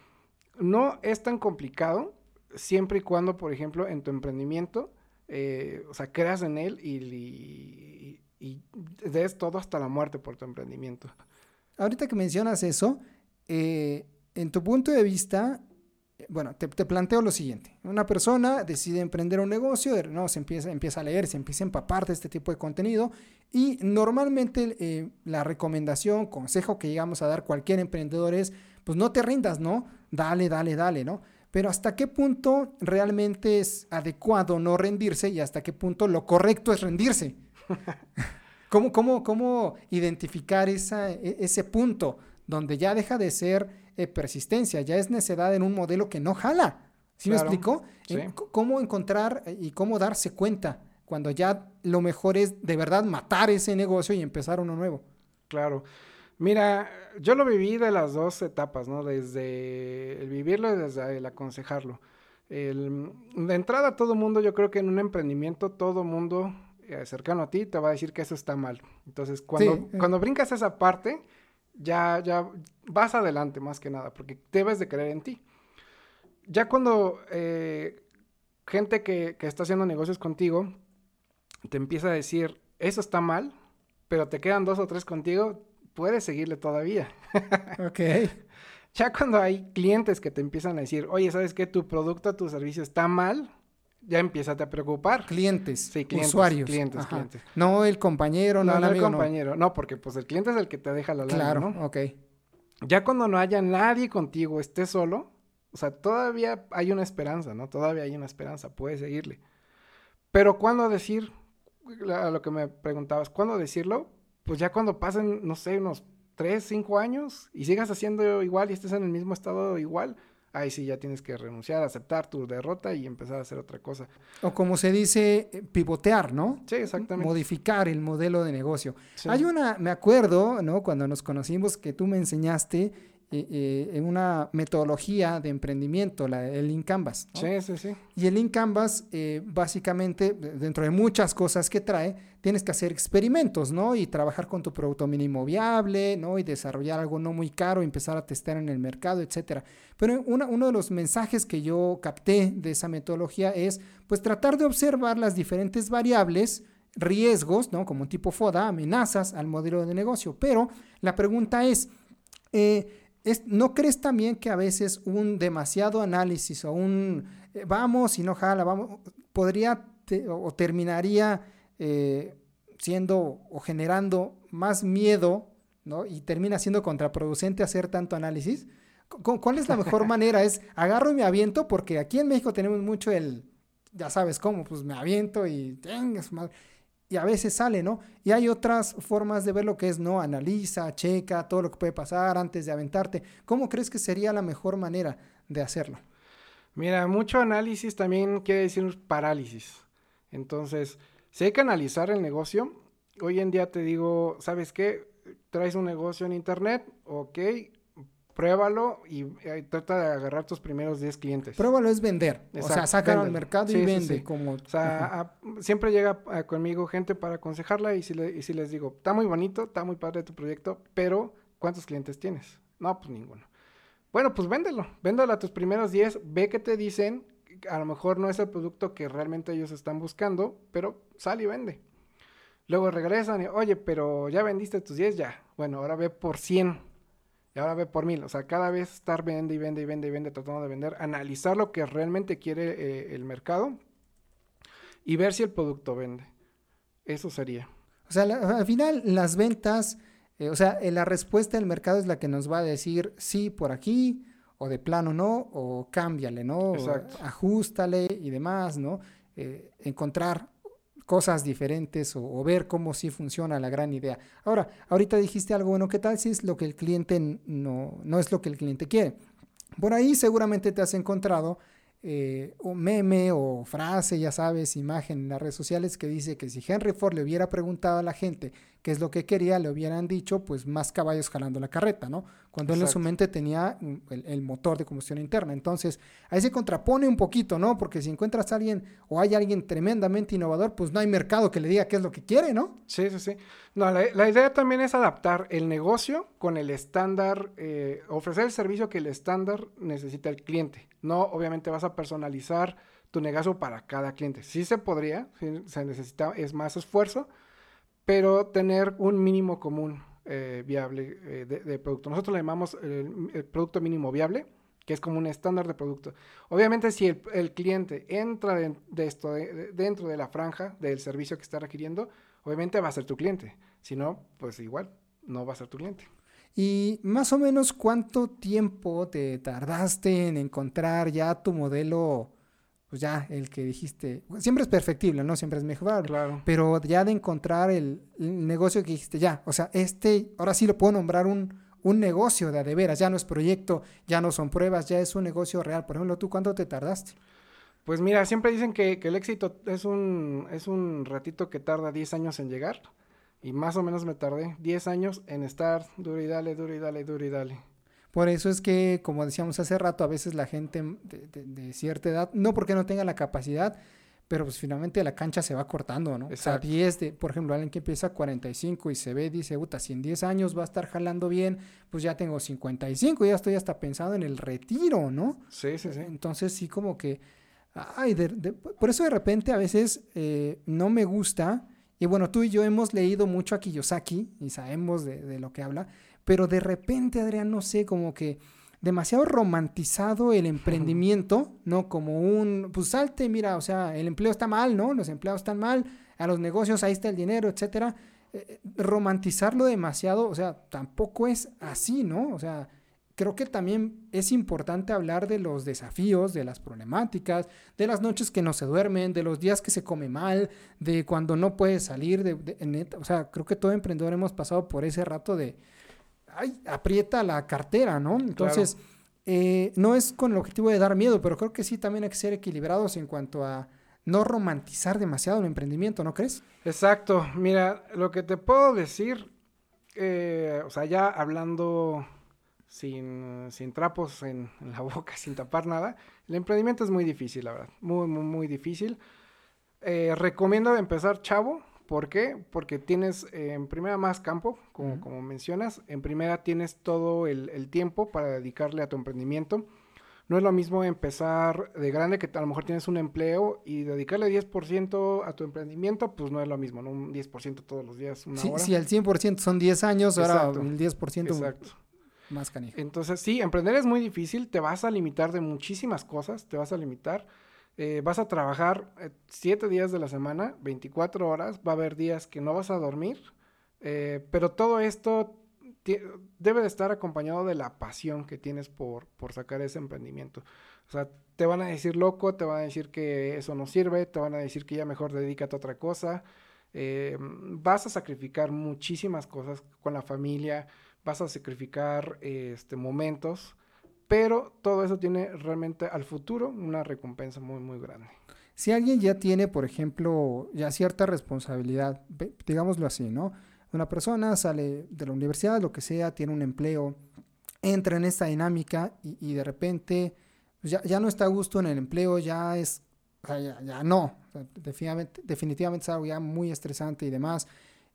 No es tan complicado siempre y cuando, por ejemplo, en tu emprendimiento, eh, o sea, creas en él y, y- y des todo hasta la muerte por tu emprendimiento. Ahorita que mencionas eso, eh, en tu punto de vista, eh, bueno, te, te planteo lo siguiente. Una persona decide emprender un negocio, no, se empieza, empieza a leer, se empieza a empapar de este tipo de contenido y normalmente eh, la recomendación, consejo que llegamos a dar cualquier emprendedor es, pues no te rindas, ¿no? Dale, dale, dale, ¿no? Pero hasta qué punto realmente es adecuado no rendirse y hasta qué punto lo correcto es rendirse. ¿Cómo, cómo, cómo identificar esa, e- ese punto donde ya deja de ser eh, persistencia, ya es necedad en un modelo que no jala? ¿Sí Claro, me explico? sí. ¿Cómo encontrar eh, y cómo darse cuenta cuando ya lo mejor es de verdad matar ese negocio y empezar uno nuevo? Claro. Mira, yo lo viví de las dos etapas, ¿no? Desde el vivirlo y desde el aconsejarlo. El- de entrada, todo mundo, yo creo que en un emprendimiento, todo mundo eh, cercano a ti te va a decir que eso está mal. Entonces, cuando, Sí. cuando brincas esa parte, ya, ya vas adelante más que nada, porque debes de creer en ti. Ya cuando eh, gente que, que está haciendo negocios contigo te empieza a decir, eso está mal, pero te quedan dos o tres contigo, puedes seguirle todavía. ok. Ya cuando hay clientes que te empiezan a decir, oye, ¿sabes qué? Tu producto, tu servicio está mal, ya empieza a preocupar. Clientes, Sí, clientes, usuarios. clientes, Ajá. clientes. No el compañero, no, No, el no. compañero. No. porque pues el cliente es el que te deja la lana, Claro, ¿no? ok. Ya cuando no haya nadie contigo, estés solo, o sea, todavía hay una esperanza, ¿no? Todavía hay una esperanza, puedes seguirle. Pero ¿cuándo decir? A lo que me preguntabas, ¿cuándo decirlo? Pues ya cuando pasen, no sé, unos 3, 5 años y sigas haciendo igual y estés en el mismo estado igual, ahí sí ya tienes que renunciar, aceptar tu derrota y empezar a hacer otra cosa. O como se dice, eh, pivotear, ¿no? Sí, exactamente. Modificar el modelo de negocio. Sí. Hay una, me acuerdo, ¿no? Cuando nos conocimos, que tú me enseñaste eh, eh, en una metodología de emprendimiento, la, el Lean Canvas. ¿no? Sí, sí, sí. Y el Lean Canvas, eh, básicamente, dentro de muchas cosas que trae, tienes que hacer experimentos, ¿no? Y trabajar con tu producto mínimo viable, ¿no? Y desarrollar algo no muy caro, empezar a testear en el mercado, etcétera. Pero una- uno de los mensajes que yo capté de esa metodología es, pues, tratar de observar las diferentes variables, riesgos, ¿no? Como tipo FODA, amenazas al modelo de negocio. Pero la pregunta es, eh, es, ¿no crees también que a veces un demasiado análisis o un eh, vamos y no jala, vamos, podría te- o terminaría eh, siendo o generando más miedo, ¿no? Y termina siendo contraproducente hacer tanto análisis? Cu- ¿Cuál es la mejor manera? Es agarro y me aviento, porque aquí en México tenemos mucho el, ya sabes cómo, pues me aviento y tengas. Y a veces sale, ¿no? Y hay otras formas de ver lo que es, ¿no? Analiza, checa todo lo que puede pasar antes de aventarte. ¿Cómo crees que sería la mejor manera de hacerlo? Mira, mucho análisis también quiere decir parálisis. Entonces, si hay que analizar el negocio, hoy en día te digo, ¿sabes qué? Traes un negocio en internet, ok, pruébalo y eh, trata de agarrar tus primeros 10 clientes. Pruébalo es vender. o sea, sácalo al mercado Sí, y vende. sí. Como, O sea, a- siempre llega eh, conmigo gente para aconsejarla y si, le- y si les digo, está muy bonito, está muy padre tu proyecto, pero ¿cuántos clientes tienes? No, pues ninguno. Bueno, pues véndelo, véndelo a tus primeros 10, ve qué te dicen, a lo mejor no es el producto que realmente ellos están buscando, pero sal y vende. Luego regresan y, oye, pero ya vendiste tus 10, ya. Bueno, ahora ve por 100. Y ahora ve por mil. O sea, cada vez estar vende y vende y vende y vende, tratando de vender, analizar lo que realmente quiere eh, el mercado y ver si el producto vende. Eso sería. O sea, la- al final las ventas, eh, o sea, eh, la respuesta del mercado es la que nos va a decir sí por aquí, o de plano no, o cámbiale, ¿no? O Exacto. ajustale y demás, ¿no? Encontrar cosas diferentes o, ver cómo sí funciona la gran idea. Ahora, ahorita dijiste algo bueno, ¿qué tal si es lo que el cliente no, no es lo que el cliente quiere? Por ahí seguramente te has encontrado eh, un meme o frase, ya sabes, imagen en las redes sociales que dice que si Henry Ford le hubiera preguntado a la gente qué es lo que quería, le hubieran dicho pues más caballos jalando la carreta, ¿no? Cuando él en su mente tenía el, el motor de combustión interna. Entonces, ahí se contrapone un poquito, ¿no? Porque si encuentras a alguien o hay alguien tremendamente innovador, pues no hay mercado que le diga qué es lo que quiere, ¿no? Sí, sí, sí. No, la, la idea también es adaptar el negocio con el estándar, eh, ofrecer el servicio que el estándar necesita el cliente. No, obviamente vas a personalizar tu negocio para cada cliente. Sí se podría, sí se necesita, es más esfuerzo, pero tener un mínimo común eh, viable eh, de, producto. Nosotros le llamamos el, producto mínimo viable, que es como un estándar de producto. Obviamente, si el, cliente entra de, esto, de- de- dentro de la franja del servicio que está requiriendo, obviamente va a ser tu cliente. Si no, pues igual, no va a ser tu cliente. Y más o menos cuánto tiempo te tardaste en encontrar ya tu modelo, pues ya el que dijiste, siempre es perfectible, ¿no? Siempre es mejorable. Claro. Pero ya de encontrar el, el negocio que dijiste, ya, o sea, este, ahora sí lo puedo nombrar un, un negocio de a de veras, ya no es proyecto, ya no son pruebas, ya es un negocio real. Por ejemplo, ¿tú cuánto te tardaste? Pues mira, siempre dicen que, que el éxito es un, es un ratito que tarda 10 años en llegar. Y más o menos me tardé 10 años en estar duro y dale, duro y dale, duro y dale. Por eso es que, como decíamos hace rato, a veces la gente de, de- de cierta edad, no porque no tenga la capacidad, pero pues finalmente la cancha se va cortando, ¿no? O sea, Exacto. 10 de, por ejemplo, alguien que empieza a 45 y se ve, dice, puta, si en 10 años va a estar jalando bien, pues ya tengo 55, ya estoy hasta pensando en el retiro, ¿no? Sí, sí, sí. Entonces sí como que, ay, de- de- por eso de repente a veces eh, no me gusta Y bueno, tú y yo hemos leído mucho a Kiyosaki y sabemos de, de lo que habla, pero de repente, Adrián, no sé, como que demasiado romantizado el emprendimiento, ¿no? Como un, pues salte, mira, o sea, el empleo está mal, ¿no? Los empleados están mal, a los negocios ahí está el dinero, etcétera. Eh, romantizarlo demasiado, o sea, tampoco es así, ¿no? O sea, creo que también es importante hablar de los desafíos, de las problemáticas, de las noches que no se duermen, de los días que se come mal, de cuando no puedes salir, de, o sea, creo que todo emprendedor hemos pasado por ese rato de, ay, aprieta la cartera, ¿no? Entonces, eh, no es con el objetivo de dar miedo, pero creo que sí también hay que ser equilibrados en cuanto a no romantizar demasiado el emprendimiento, ¿no crees? Exacto. Mira, lo que te puedo decir, eh, o sea, ya hablando sin, sin trapos en, la boca, sin tapar nada, el emprendimiento es muy difícil, la verdad. Muy, muy, muy difícil. Eh, recomiendo empezar chavo, ¿Por qué? Porque tienes eh, en primera más campo, como, como mencionas. En primera tienes todo el, tiempo para dedicarle a tu emprendimiento. No es lo mismo empezar de grande, que a lo mejor tienes un empleo y dedicarle 10% a tu emprendimiento, pues no es lo mismo, ¿no? Un 10% todos los días, una sí, hora. Si el 100% son 10 años, ahora el 10% Exacto. más canijo. Entonces, sí, emprender es muy difícil, te vas a limitar de muchísimas cosas, te vas a limitar. Eh, vas a trabajar 7 eh, días de la semana, 24 horas, va a haber días que no vas a dormir, eh, pero todo esto debe de estar acompañado de la pasión que tienes por, por sacar ese emprendimiento. O sea, te van a decir loco, te van a decir que eso no sirve, te van a decir que ya mejor dedícate a otra cosa. vas a sacrificar muchísimas cosas con la familia, vas a sacrificar este, momentos pero todo eso tiene realmente al futuro una recompensa muy, muy grande. Si alguien ya tiene, por ejemplo, ya cierta responsabilidad, digámoslo así, ¿no? Una persona sale de la universidad, lo que sea, tiene un empleo, entra en esta dinámica y, de repente pues ya, no está a gusto en el empleo, ya es, ya, ya, no, definitivamente, definitivamente es algo ya muy estresante y demás.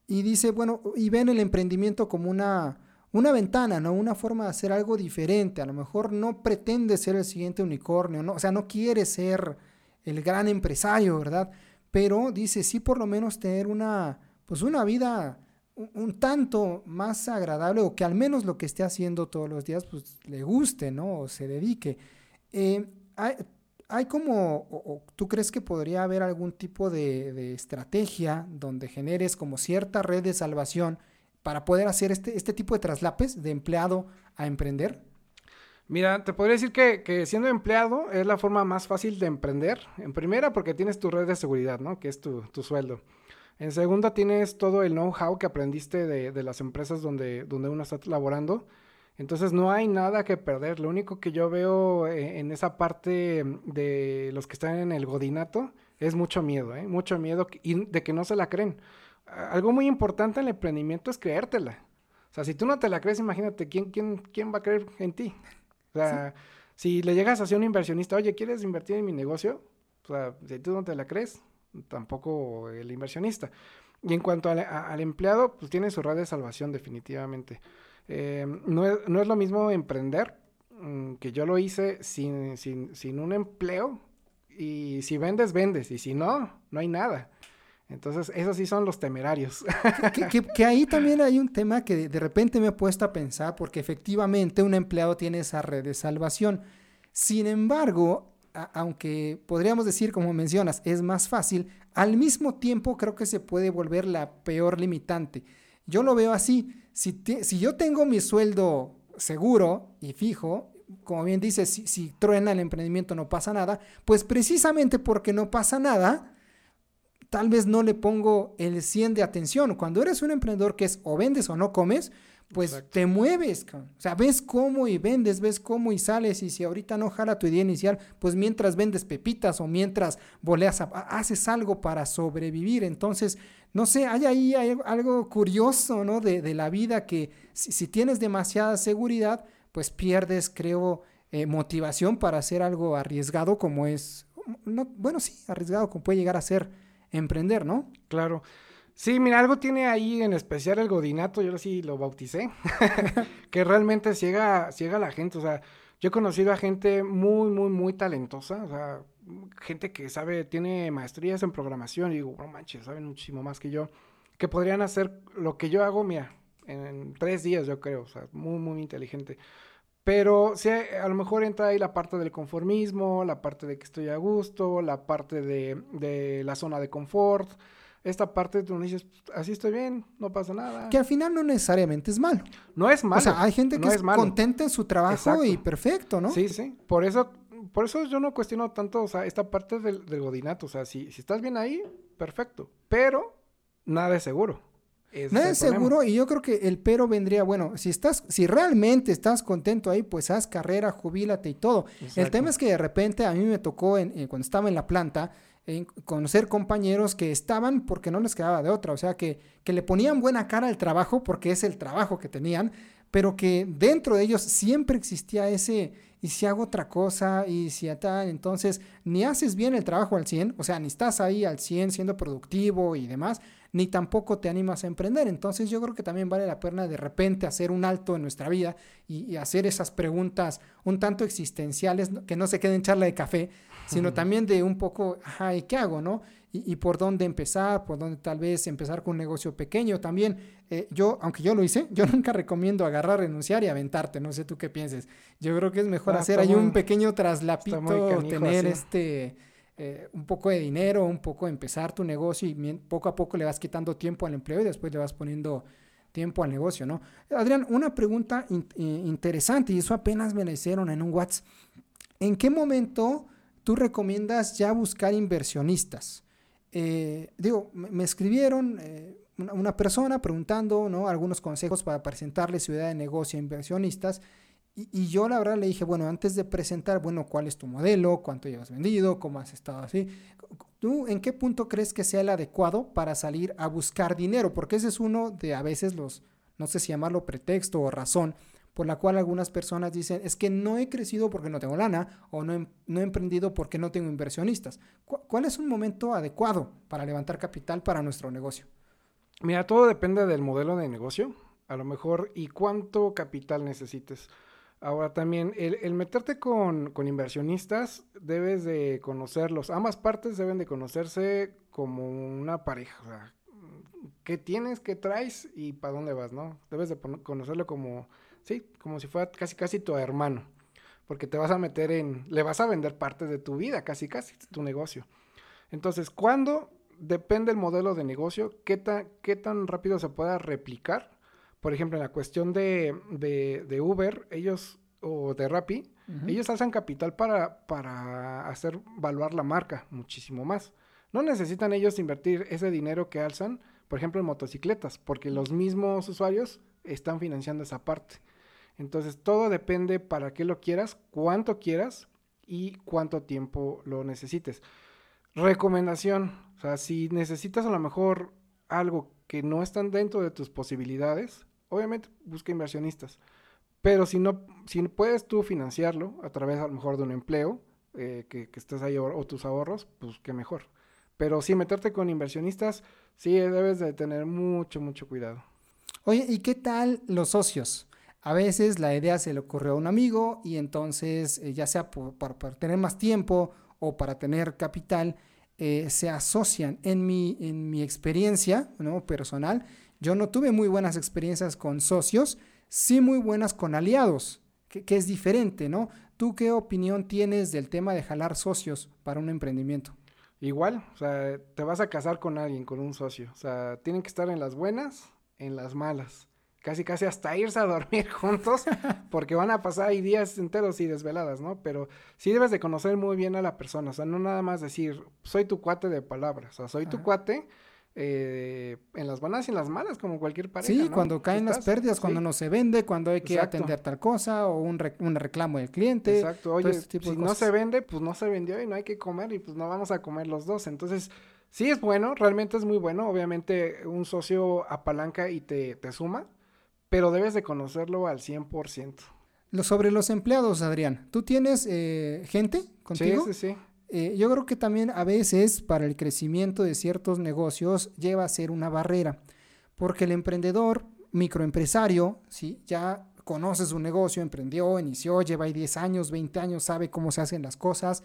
Y dice, bueno, y ven el emprendimiento como una una ventana, ¿no? Una forma de hacer algo diferente. A lo mejor no pretende ser el siguiente unicornio, ¿no? O sea, no quiere ser el gran empresario, ¿verdad? Pero dice, sí por lo menos tener una, pues una vida un, tanto más agradable o que al menos lo que esté haciendo todos los días, pues le guste, ¿no? O se dedique. Eh, hay, como, o, tú crees que podría haber algún tipo de, de estrategia donde generes como cierta red de salvación para poder hacer este, este tipo de traslapes de empleado a emprender? Mira, te podría decir que, siendo empleado es la forma más fácil de emprender. En primera, porque tienes tu red de seguridad, ¿no? Que es tu, sueldo. En segunda, tienes todo el know-how que aprendiste de, las empresas donde, donde uno está laborando. Entonces no hay nada que perder. Lo único que yo veo eh, en esa parte de los que están en el godinato es mucho miedo, ¿eh? Mucho miedo y de que no se la creen algo muy importante en el emprendimiento es creértela. O sea, si tú no te la crees, imagínate, ¿quién, quién, quién va a creer en ti? O sea, si le llegas a un inversionista, oye, ¿quieres invertir en mi negocio? O sea, si tú no te la crees, tampoco el inversionista. Y en cuanto al, empleado, pues tiene su red de salvación definitivamente. Eh, no, es, no, es, lo mismo emprender, mm, que yo lo hice sin, sin, sin un empleo, y si vendes, vendes, y si no, no hay nada. Entonces, esos sí son los temerarios. que, ahí también hay un tema que de repente me he puesto a pensar, porque efectivamente un empleado tiene esa red de salvación. Sin embargo, aunque podríamos decir, como mencionas, es más fácil, al mismo tiempo creo que se puede volver la peor limitante. Yo lo veo así, si, si yo tengo mi sueldo seguro y fijo, como bien dices, si, si truena el emprendimiento no pasa nada, pues precisamente porque no pasa nada, tal vez no le pongo el 100 de atención. Cuando eres un emprendedor que es o vendes o no comes, pues te mueves, o sea, ves cómo y vendes, ves cómo y sales y si ahorita no jala tu idea inicial, pues mientras vendes pepitas o mientras boleas, haces algo para sobrevivir. Entonces, no sé, hay ahí algo curioso, ¿no? De, la vida que si, tienes demasiada seguridad, pues pierdes, creo, eh, motivación para hacer algo arriesgado como es, no, bueno, sí, arriesgado como puede llegar a ser emprender, ¿no? Claro. Sí, mira, algo tiene ahí en especial el godinato, yo sí lo bauticé, que realmente ciega, ciega a la gente, o sea, Yo he conocido a gente muy, muy, muy talentosa, o sea, gente que sabe, tiene maestrías en programación y digo, no manches, saben muchísimo más que yo, que podrían hacer lo que yo hago, mira, en tres días yo creo, o sea, muy, muy inteligente. Pero sí, a lo mejor entra ahí la parte del conformismo, la parte de que estoy a gusto, la parte de, de la zona de confort. Esta parte tú dices, así estoy bien, no pasa nada. Que al final no necesariamente es malo. No es malo. O sea, hay gente que es, contenta en su trabajo y perfecto, ¿no? Sí, sí. Por eso, por eso yo no cuestiono tanto, o sea, esta parte del, del godinato. O sea, si, si estás bien ahí, perfecto. Pero nada es seguro. Nada es seguro y yo creo que el pero vendría, bueno, si estás, si realmente estás contento ahí, pues haz carrera, jubílate y todo. El tema es que de repente a mí me tocó en, cuando estaba en la planta en conocer compañeros que estaban porque no les quedaba de otra, o sea, que, que le ponían buena cara al trabajo porque es el trabajo que tenían, pero que dentro de ellos siempre existía ese, y si hago otra cosa, y si tal, entonces ni haces bien el trabajo al 100, o sea, ni estás ahí al 100 siendo productivo y demás, ni tampoco te animas a emprender. Entonces yo creo que también vale la pena de repente hacer un alto en nuestra vida y, hacer esas preguntas un tanto existenciales, que no se queden charla de café, sino también de un poco, ay, qué hago, no? Y, por dónde empezar, por dónde tal vez empezar con un negocio pequeño. También eh, yo, aunque yo lo hice, yo nunca recomiendo agarrar, renunciar y aventarte, no sé tú qué pienses. Yo creo que es mejor ah, hacer ahí un pequeño traslapito, tener este eh, un poco de dinero, un poco empezar tu negocio y poco a poco le vas quitando tiempo al empleo y después le vas poniendo tiempo al negocio, ¿no? Adrián, una pregunta interesante y eso apenas me la hicieron en un WhatsApp. ¿En qué momento tú recomiendas ya buscar inversionistas? Eh, digo, me escribieron eh, una, persona preguntando, ¿no? Algunos consejos para presentarle idea de negocio a inversionistas y, yo la verdad le dije, bueno, antes de presentar, bueno, ¿cuál es tu modelo? ¿Cuánto llevas vendido? ¿Cómo has estado así? ¿Tú en qué punto crees que sea el adecuado para salir a buscar dinero? Porque ese es uno de a veces los, no sé si llamarlo pretexto o razón, por la cual algunas personas dicen, es que no he crecido porque no tengo lana o no he, no he emprendido porque no tengo inversionistas. ¿Cuál es un momento adecuado para levantar capital para nuestro negocio? Mira, todo depende del modelo de negocio, a lo mejor, y cuánto capital necesites. Ahora también, el, meterte con, inversionistas, debes de conocerlos. Ambas partes deben de conocerse como una pareja. O sea, ¿qué tienes, qué traes y para dónde vas, no? Debes de conocerlo como, sí, como si fuera casi casi tu hermano. Porque te vas a meter en, le vas a vender parte de tu vida, casi casi, tu negocio. Entonces, ¿cuándo? Depende el modelo de negocio, qué, qué tan rápido se pueda replicar por ejemplo, en la cuestión de, de, Uber, ellos, o de Rappi, ellos alzan capital para, para hacer valuar la marca muchísimo más. No necesitan ellos invertir ese dinero que alzan, por ejemplo, en motocicletas, porque los mismos usuarios están financiando esa parte. Entonces, todo depende para qué lo quieras, cuánto quieras y cuánto tiempo lo necesites. Recomendación, o sea, si necesitas a lo mejor algo que no están dentro de tus posibilidades, Obviamente busca inversionistas. Pero si no, si puedes tú financiarlo a través a lo mejor de un empleo, eh, que, que, estés ahí o, tus ahorros, pues qué mejor. Pero si meterte con inversionistas, sí debes de tener mucho, mucho cuidado. Oye, ¿y qué tal los socios? A veces la idea se le ocurrió a un amigo y entonces, eh, ya sea por, tener más tiempo o para tener capital, eh, se asocian. En mi, en mi experiencia ¿no? personal, yo no tuve muy buenas experiencias con socios, sí muy buenas con aliados, que, es diferente, ¿no? ¿Tú qué opinión tienes del tema de jalar socios para un emprendimiento? Igual, o sea, te vas a casar con alguien, con un socio. O sea, tienen que estar en las buenas, en las malas. Casi, casi hasta irse a dormir juntos, porque van a pasar ahí días enteros y desveladas, ¿no? Pero sí debes de conocer muy bien a la persona, o sea, no nada más decir, soy tu cuate de palabras, o sea, soy tu cuate, eh, en las buenas y en las malas, como cualquier pareja. Sí, cuando caen las pérdidas, cuando no se vende, cuando hay que atender tal cosa o un, reclamo del cliente. Exacto, oye, si no se vende, pues no se vendió y no hay que comer y pues no vamos a comer los dos. Entonces, sí es bueno, realmente es muy bueno. Obviamente, un socio apalanca y te, te suma, pero debes de conocerlo al 100%. Lo, sobre los empleados, Adrián, ¿tú tienes eh, gente contigo? Sí, sí, sí. Eh, yo creo que también a veces para el crecimiento de ciertos negocios lleva a ser una barrera, porque el emprendedor, microempresario, ¿sí? ya conoce su negocio, emprendió, inició, lleva ahí 10 años, 20 años, sabe cómo se hacen las cosas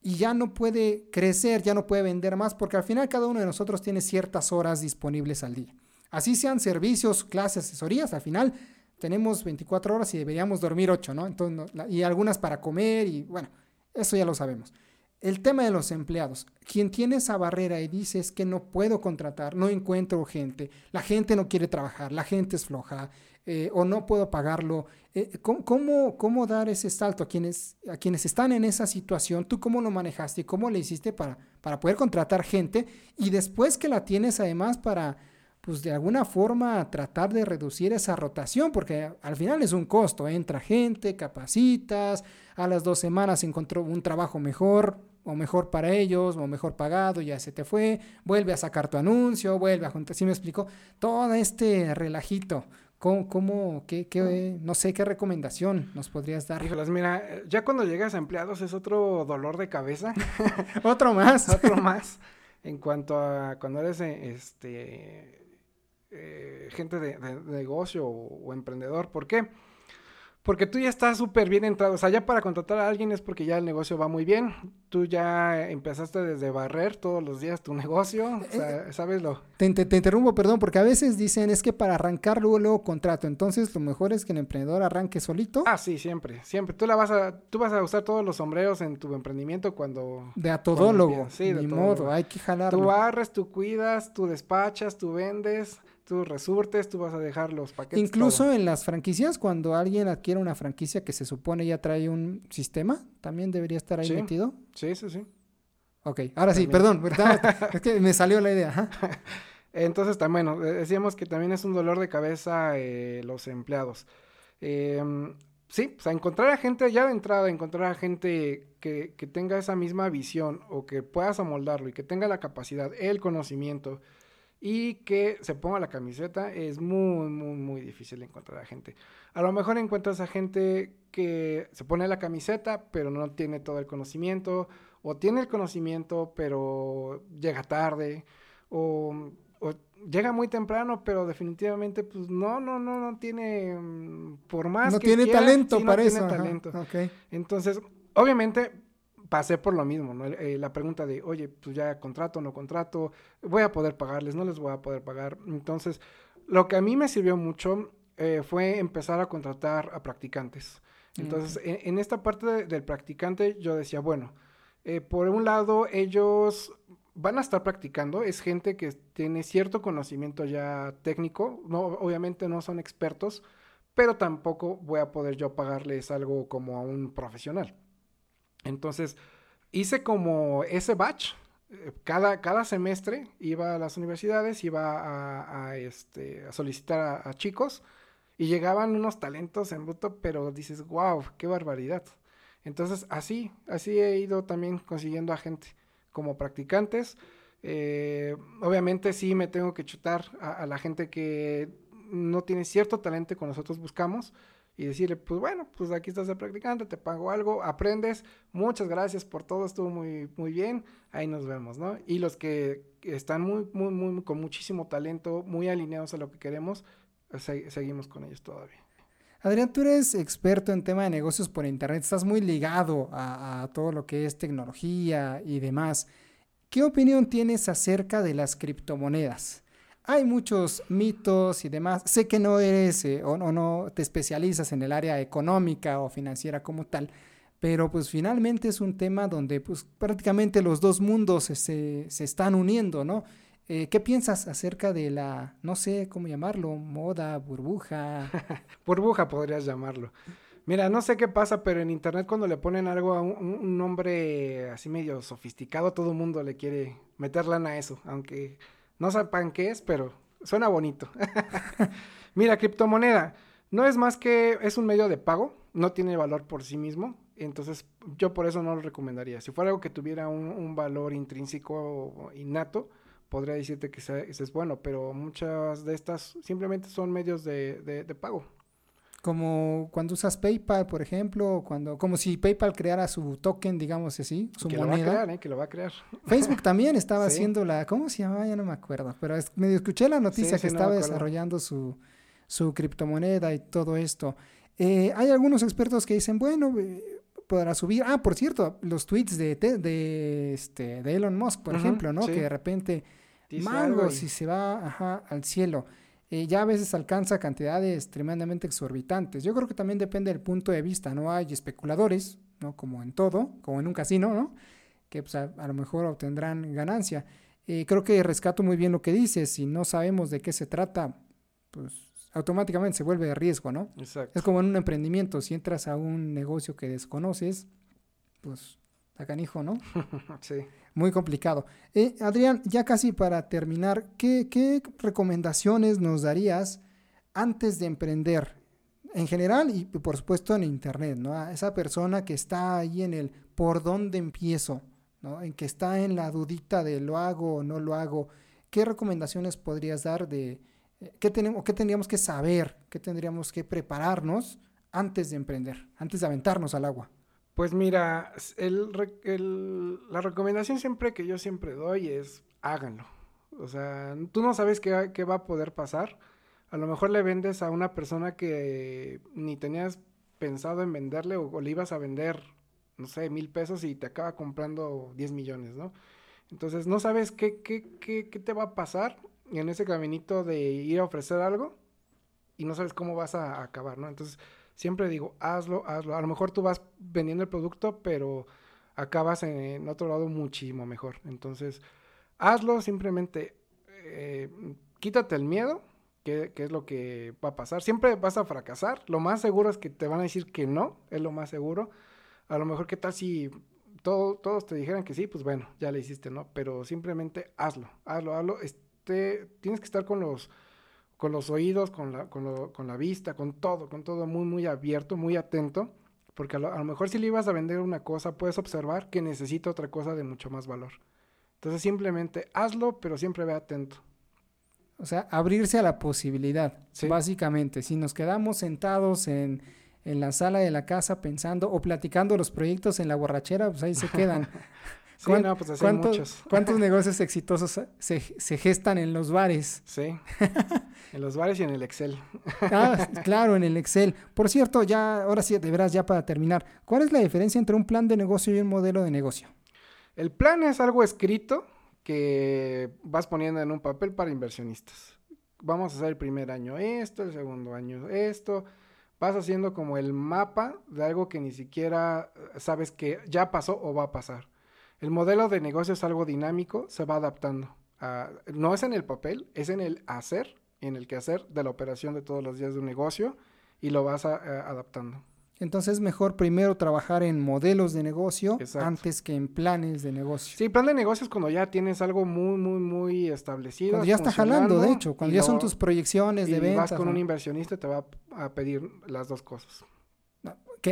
y ya no puede crecer, ya no puede vender más, porque al final cada uno de nosotros tiene ciertas horas disponibles al día. Así sean servicios, clases, asesorías, al final tenemos 24 horas y deberíamos dormir 8, ¿no? Entonces, y algunas para comer y bueno, eso ya lo sabemos. El tema de los empleados. Quien tiene esa barrera y dice es que no puedo contratar, no encuentro gente, la gente no quiere trabajar, la gente es floja eh, o no puedo pagarlo. Eh, ¿cómo, ¿cómo, dar ese salto a quienes, a quienes están en esa situación? ¿Tú cómo lo manejaste cómo le hiciste para, para poder contratar gente? Y después que la tienes además para pues de alguna forma tratar de reducir esa rotación, porque al final es un costo, entra gente, capacitas, a las dos semanas encontró un trabajo mejor, o mejor para ellos, o mejor pagado, ya se te fue, vuelve a sacar tu anuncio, vuelve a juntar, ¿sí me explico? Todo este relajito, ¿cómo, cómo qué, qué, no sé, qué recomendación nos podrías dar? Híjolas, mira, ya cuando llegas a empleados es otro dolor de cabeza. otro más. otro más. En cuanto a cuando eres, este eh, gente de, negocio o, emprendedor. ¿Por qué? Porque tú ya estás súper bien entrado. O sea, ya para contratar a alguien es porque ya el negocio va muy bien. Tú ya empezaste desde barrer todos los días tu negocio. O sea, eh, ¿sabes lo? Te, interrumpo, perdón, porque a veces dicen es que para arrancar luego, luego contrato. Entonces, lo mejor es que el emprendedor arranque solito. Ah, sí, siempre, siempre. Tú, la vas a, tú vas a usar todos los sombreros en tu emprendimiento cuando... De a todólogo. Sí, de Ni modo, hay que jalarlo. Tú barres, tú cuidas, tú despachas, tú vendes tú resurtes, tú vas a dejar los paquetes. Incluso en las franquicias, cuando alguien adquiere una franquicia que se supone ya trae un sistema, también debería estar ahí metido. Sí, sí, sí. Ok, ahora sí, perdón, es que me salió la idea. Entonces, también, bueno, decíamos que también es un dolor de cabeza eh, los empleados. Em, sí, o sea, encontrar a gente ya de entrada, encontrar a gente que, que tenga esa misma visión o que puedas amoldarlo y que tenga la capacidad, el conocimiento, y que se ponga la camiseta es muy, muy, muy difícil encontrar a gente. A lo mejor encuentras a gente que se pone la camiseta, pero no tiene todo el conocimiento, o tiene el conocimiento, pero llega tarde, o, llega muy temprano, pero definitivamente, pues no, no, no, no tiene, mm, por más no tiene talento para no eso. Tiene talento. Entonces, obviamente, pasé por lo mismo, ¿no? Eh, la pregunta de, oye, pues ya contrato, no contrato, voy a poder pagarles, no les voy a poder pagar. Entonces, lo que a mí me sirvió mucho eh, fue empezar a contratar a practicantes. Entonces, en, esta parte del practicante, yo decía, bueno, eh, por un lado, ellos van a estar practicando, es gente que tiene cierto conocimiento ya técnico, no, obviamente no son expertos, pero tampoco voy a poder yo pagarles algo como a un profesional. Entonces, hice como ese batch. Eh, cada, cada semestre iba a las universidades, iba a, este, solicitar a, chicos y llegaban unos talentos en bruto, pero dices, wow, qué barbaridad. Entonces, así, así he ido también consiguiendo a gente como practicantes. Eh, obviamente sí me tengo que chutar a, a, la gente que no tiene cierto talento que nosotros buscamos, y decirle, pues bueno, pues aquí estás de practicante, te pago algo, aprendes, muchas gracias por todo, estuvo muy, muy bien, ahí nos vemos, ¿no? Y los que están muy, muy, muy, con muchísimo talento, muy alineados a lo que queremos, seguimos con ellos todavía. Adrián, tú eres experto en tema de negocios por internet, estás muy ligado a, a todo lo que es tecnología y demás. ¿Qué opinión tienes acerca de las criptomonedas? Hay muchos mitos y demás. Sé que no eres eh, o, no te especializas en el área económica o financiera como tal, pero pues finalmente es un tema donde pues prácticamente los dos mundos se, se están uniendo, ¿no? Eh, ¿Qué piensas acerca de la, no sé cómo llamarlo, moda, burbuja? burbuja podrías llamarlo. Mira, no sé qué pasa, pero en internet cuando le ponen algo a un, un nombre así medio sofisticado, todo el mundo le quiere meter lana a eso, aunque no sepan qué es, pero suena bonito. Mira, criptomoneda. No es más que es un medio de pago, no tiene valor por sí mismo, entonces yo por eso no lo recomendaría. Si fuera algo que tuviera un, valor intrínseco innato, podría decirte que ese, es bueno, pero muchas de estas simplemente son medios de pago. Como cuando usas PayPal, por ejemplo, cuando como si PayPal creara su token, digamos así, su que moneda. Lo va a crear, ¿eh? Que lo va a crear. Facebook también estaba haciendo la, ¿cómo se llamaba? Ya no me acuerdo, pero medio escuché la noticia que estaba desarrollando su su criptomoneda y todo esto. Eh, hay algunos expertos que dicen, bueno, eh, podrá subir. Ah, por cierto, los tweets de, de, este, de Elon Musk, por ejemplo, ¿no? Que de repente, mango, si se va ajá, al cielo. Eh, ya a veces alcanza cantidades tremendamente exorbitantes. Yo creo que también depende del punto de vista, ¿no? Hay especuladores, ¿no? Como en todo, como en un casino, ¿no? Que pues, a, lo mejor obtendrán ganancia. creo que rescato muy bien lo que dices. Si no sabemos de qué se trata, pues automáticamente se vuelve de riesgo, ¿no? Exacto. Es como en un emprendimiento, si entras a un negocio que desconoces, pues está canijo, ¿no? sí. Muy complicado. Eh, Adrián, ya casi para terminar, ¿qué, recomendaciones nos darías antes de emprender? En general y por supuesto en Internet, ¿no? A esa persona que está ahí en el por dónde empiezo, ¿no? En que está en la dudita de lo hago o no lo hago. ¿Qué recomendaciones podrías dar de, ¿Qué, tenemos, ¿Qué tendríamos que saber? ¿Qué tendríamos que prepararnos antes de emprender, antes de aventarnos al agua? Pues mira, la recomendación siempre que yo siempre doy es háganlo. O sea, tú no sabes qué, qué, va a poder pasar. A lo mejor le vendes a una persona que ni tenías pensado en venderle o, le ibas a vender, no sé, mil pesos y te acaba comprando 10 millones, ¿no? Entonces no sabes qué, qué, qué, qué te va a pasar en ese caminito de ir a ofrecer algo y no sabes cómo vas a acabar, ¿no? Entonces, siempre digo, hazlo, hazlo. A lo mejor tú vas vendiendo el producto, pero acabas en, otro lado muchísimo mejor. Entonces, hazlo, simplemente eh, quítate el miedo, que, es lo que va a pasar. Siempre vas a fracasar. Lo más seguro es que te van a decir que no, es lo más seguro. A lo mejor, ¿qué tal si todos te dijeran que sí? Pues bueno, ya le hiciste, ¿no? Pero simplemente hazlo, hazlo, hazlo tienes que estar con los, con los oídos, con la, con, con la vista, con todo, con todo muy, muy abierto, muy atento, porque a lo, mejor si le ibas a vender una cosa, puedes observar que necesita otra cosa de mucho más valor. Entonces simplemente hazlo, pero siempre ve atento. O sea, abrirse a la posibilidad, básicamente. Si nos quedamos sentados en, en la sala de la casa pensando o platicando los proyectos en la borrachera, pues ahí se quedan. Sí, no, pues así muchos. ¿Cuántos negocios exitosos se, gestan en los bares? Sí, en los bares y en el Excel. ah, claro, en el Excel. Por cierto, ya, ahora sí, de veras, ya para terminar, ¿cuál es la diferencia entre un plan de negocio y un modelo de negocio? El plan es algo escrito que vas poniendo en un papel para inversionistas. Vamos a hacer el primer año esto, el segundo año esto. Vas haciendo como el mapa de algo que ni siquiera sabes que ya pasó o va a pasar. El modelo de negocio es algo dinámico, se va adaptando. no es en el papel, es en el hacer, en el que hacer de la operación de todos los días de un negocio y lo vas adaptando. Entonces es mejor primero trabajar en modelos de negocio antes que en planes de negocio. Sí, plan de negocio es cuando ya tienes algo muy, muy, muy establecido. Cuando ya está jalando, de hecho, cuando ya son tus proyecciones de ventas. vas con un inversionista te va a pedir las dos cosas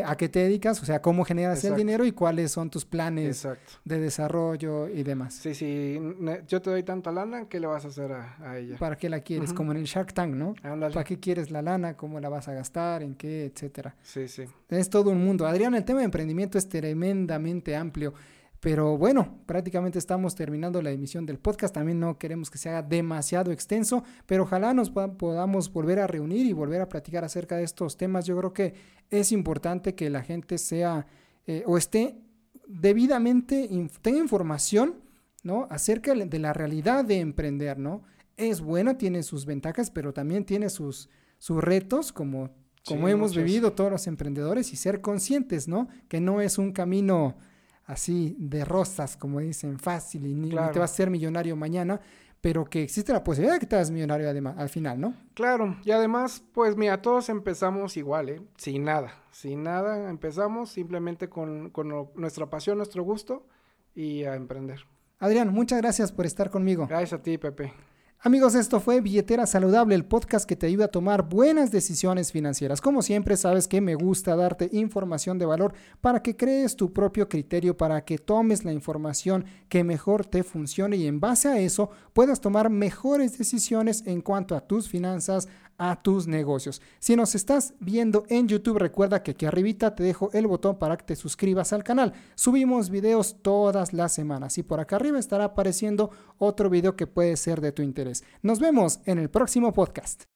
a qué te dedicas, o sea, cómo generas el dinero y cuáles son tus planes de desarrollo y demás. Sí, sí, yo te doy tanta lana, ¿qué le vas a hacer a, ella? ¿Para qué la quieres? Como en el Shark Tank, ¿no? ¿Para qué quieres la lana? ¿Cómo la vas a gastar? ¿En qué? Etcétera. Sí, sí. Es todo un mundo. Adrián, el tema de emprendimiento es tremendamente amplio. Pero bueno, prácticamente estamos terminando la emisión del podcast. También no queremos que se haga demasiado extenso, pero ojalá nos podamos volver a reunir y volver a platicar acerca de estos temas. Yo creo que es importante que la gente sea eh, o esté debidamente, tenga información ¿no? acerca de la realidad de emprender. ¿no? Es buena, tiene sus ventajas, pero también tiene sus, sus retos como, como hemos vivido todos los emprendedores y ser conscientes, ¿no? Que no es un camino así de rosas, como dicen, fácil y ni, te vas a ser millonario mañana, pero que existe la posibilidad de que te hagas millonario además, al final, ¿no? Claro, y además, pues mira, todos empezamos igual, ¿eh? Sin nada, sin nada, empezamos simplemente con, con nuestra pasión, nuestro gusto y a emprender. Adrián, muchas gracias por estar conmigo. Gracias a ti, Pepe. Amigos, esto fue Billetera Saludable, el podcast que te ayuda a tomar buenas decisiones financieras. Como siempre, sabes que me gusta darte información de valor para que crees tu propio criterio, para que tomes la información que mejor te funcione y en base a eso puedas tomar mejores decisiones en cuanto a tus finanzas, a tus negocios. Si nos estás viendo en YouTube, recuerda que aquí arribita te dejo el botón para que te suscribas al canal. Subimos videos todas las semanas y por acá arriba estará apareciendo otro video que puede ser de tu interés. Nos vemos en el próximo podcast.